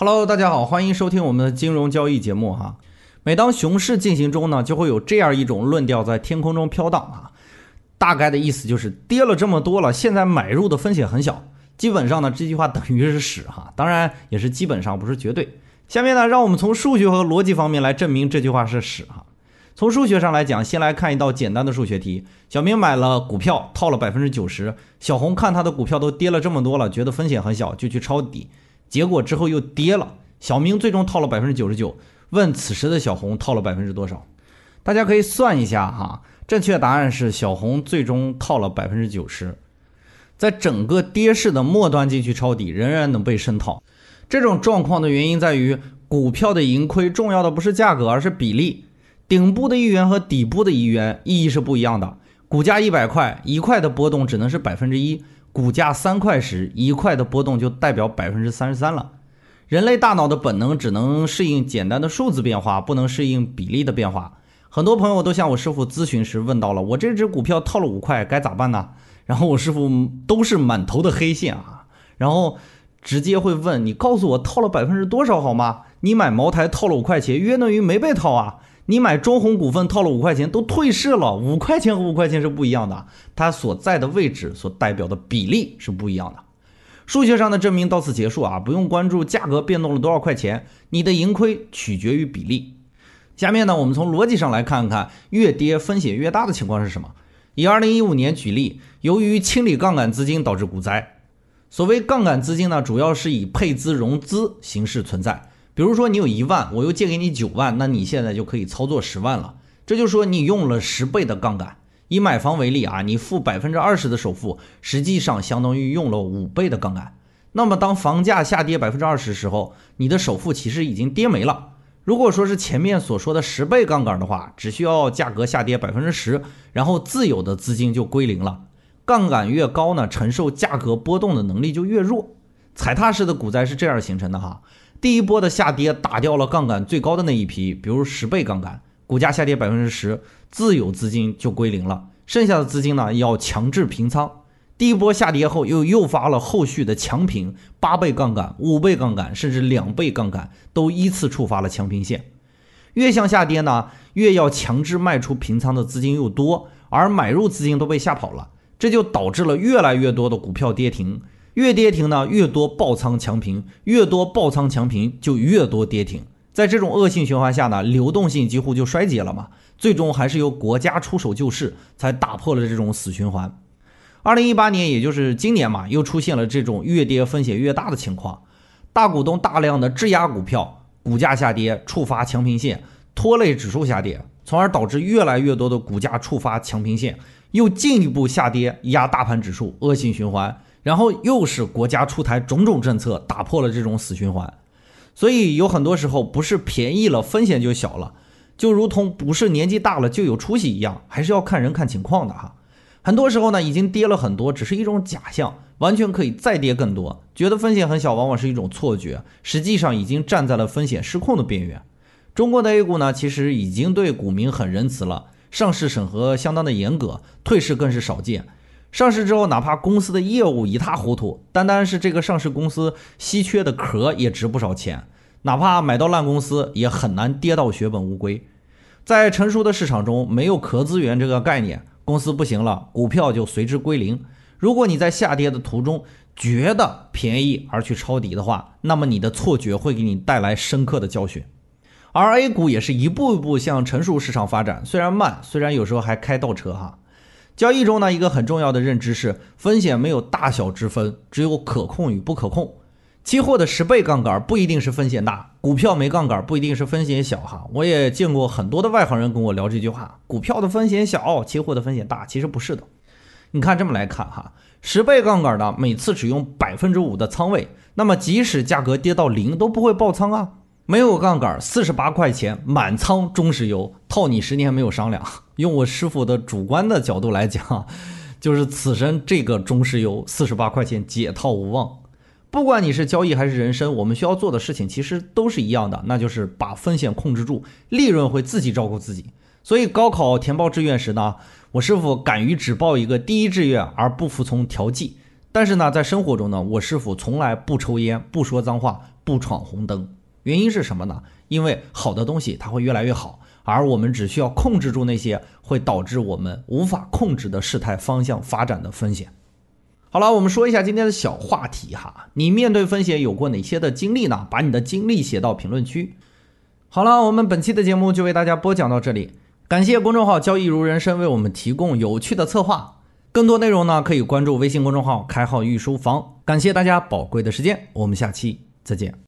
Hello，大家好，欢迎收听我们的金融交易节目哈。每当熊市进行中呢，就会有这样一种论调在天空中飘荡啊。大概的意思就是跌了这么多了，现在买入的风险很小。基本上呢，这句话等于是屎哈，当然也是基本上不是绝对。下面呢，让我们从数学和逻辑方面来证明这句话是屎哈。从数学上来讲，先来看一道简单的数学题。小明买了股票，套了百分之九十。小红看他的股票都跌了这么多了，觉得风险很小，就去抄底。结果之后又跌了。小明最终套了百分之九十九。问此时的小红套了百分之多少？大家可以算一下哈。正确答案是小红最终套了百分之九十。在整个跌势的末端进去抄底，仍然能被深套。这种状况的原因在于，股票的盈亏重要的不是价格，而是比例。顶部的一元和底部的一元意义是不一样的。股价一百块，一块的波动只能是百分之一；股价三块时，一块的波动就代表百分之三十三了。人类大脑的本能只能适应简单的数字变化，不能适应比例的变化。很多朋友都向我师傅咨询时问到了：我这只股票套了五块，该咋办呢？然后我师傅都是满头的黑线啊，然后直接会问你：告诉我套了百分之多少好吗？你买茅台套了五块钱，约等于没被套啊。你买中弘股份套了五块钱，都退市了。五块钱和五块钱是不一样的，它所在的位置所代表的比例是不一样的。数学上的证明到此结束啊，不用关注价格变动了多少块钱，你的盈亏取决于比例。下面呢，我们从逻辑上来看看，越跌风险越大的情况是什么？以二零一五年举例，由于清理杠杆资金导致股灾。所谓杠杆资金呢，主要是以配资融资形式存在。比如说你有一万，我又借给你九万，那你现在就可以操作十万了。这就说你用了十倍的杠杆。以买房为例啊，你付百分之二十的首付，实际上相当于用了五倍的杠杆。那么当房价下跌百分之二十的时候，你的首付其实已经跌没了。如果说是前面所说的十倍杠杆的话，只需要价格下跌百分之十，然后自有的资金就归零了。杠杆越高呢，承受价格波动的能力就越弱。踩踏式的股灾是这样形成的哈。第一波的下跌打掉了杠杆最高的那一批，比如十倍杠杆，股价下跌百分之十，自有资金就归零了，剩下的资金呢要强制平仓。第一波下跌后又诱发了后续的强平，八倍杠杆、五倍杠杆，甚至两倍杠杆都依次触发了强平线。越向下跌呢，越要强制卖出平仓的资金又多，而买入资金都被吓跑了，这就导致了越来越多的股票跌停。越跌停呢，越多爆仓强平，越多爆仓强平就越多跌停。在这种恶性循环下呢，流动性几乎就衰竭了嘛。最终还是由国家出手救市，才打破了这种死循环。二零一八年，也就是今年嘛，又出现了这种越跌风险越大的情况。大股东大量的质押股票，股价下跌，触发强平线，拖累指数下跌，从而导致越来越多的股价触发强平线，又进一步下跌压大盘指数，恶性循环。然后又是国家出台种种政策，打破了这种死循环，所以有很多时候不是便宜了风险就小了，就如同不是年纪大了就有出息一样，还是要看人看情况的哈。很多时候呢，已经跌了很多，只是一种假象，完全可以再跌更多。觉得风险很小，往往是一种错觉，实际上已经站在了风险失控的边缘。中国的 A 股呢，其实已经对股民很仁慈了，上市审核相当的严格，退市更是少见。上市之后，哪怕公司的业务一塌糊涂，单单是这个上市公司稀缺的壳也值不少钱。哪怕买到烂公司，也很难跌到血本无归。在成熟的市场中，没有壳资源这个概念，公司不行了，股票就随之归零。如果你在下跌的途中觉得便宜而去抄底的话，那么你的错觉会给你带来深刻的教训。而 A 股也是一步一步向成熟市场发展，虽然慢，虽然有时候还开倒车哈。交易中呢，一个很重要的认知是，风险没有大小之分，只有可控与不可控。期货的十倍杠杆不一定是风险大，股票没杠杆不一定是风险小哈。我也见过很多的外行人跟我聊这句话：股票的风险小，期货的风险大。其实不是的。你看这么来看哈，十倍杠杆呢，每次只用百分之五的仓位，那么即使价格跌到零都不会爆仓啊。没有杠杆，四十八块钱满仓中石油套你十年没有商量。用我师傅的主观的角度来讲，就是此生这个中石油四十八块钱解套无望。不管你是交易还是人生，我们需要做的事情其实都是一样的，那就是把风险控制住，利润会自己照顾自己。所以高考填报志愿时呢，我师傅敢于只报一个第一志愿而不服从调剂。但是呢，在生活中呢，我师傅从来不抽烟，不说脏话。不闯红灯。原因是什么呢？因为好的东西它会越来越好，而我们只需要控制住那些会导致我们无法控制的事态方向发展的风险。好了，我们说一下今天的小话题哈，你面对风险有过哪些的经历呢？把你的经历写到评论区。好了，我们本期的节目就为大家播讲到这里，感谢公众号交易如人生为我们提供有趣的策划。更多内容呢，可以关注微信公众号“开号御书房”。感谢大家宝贵的时间，我们下期再见。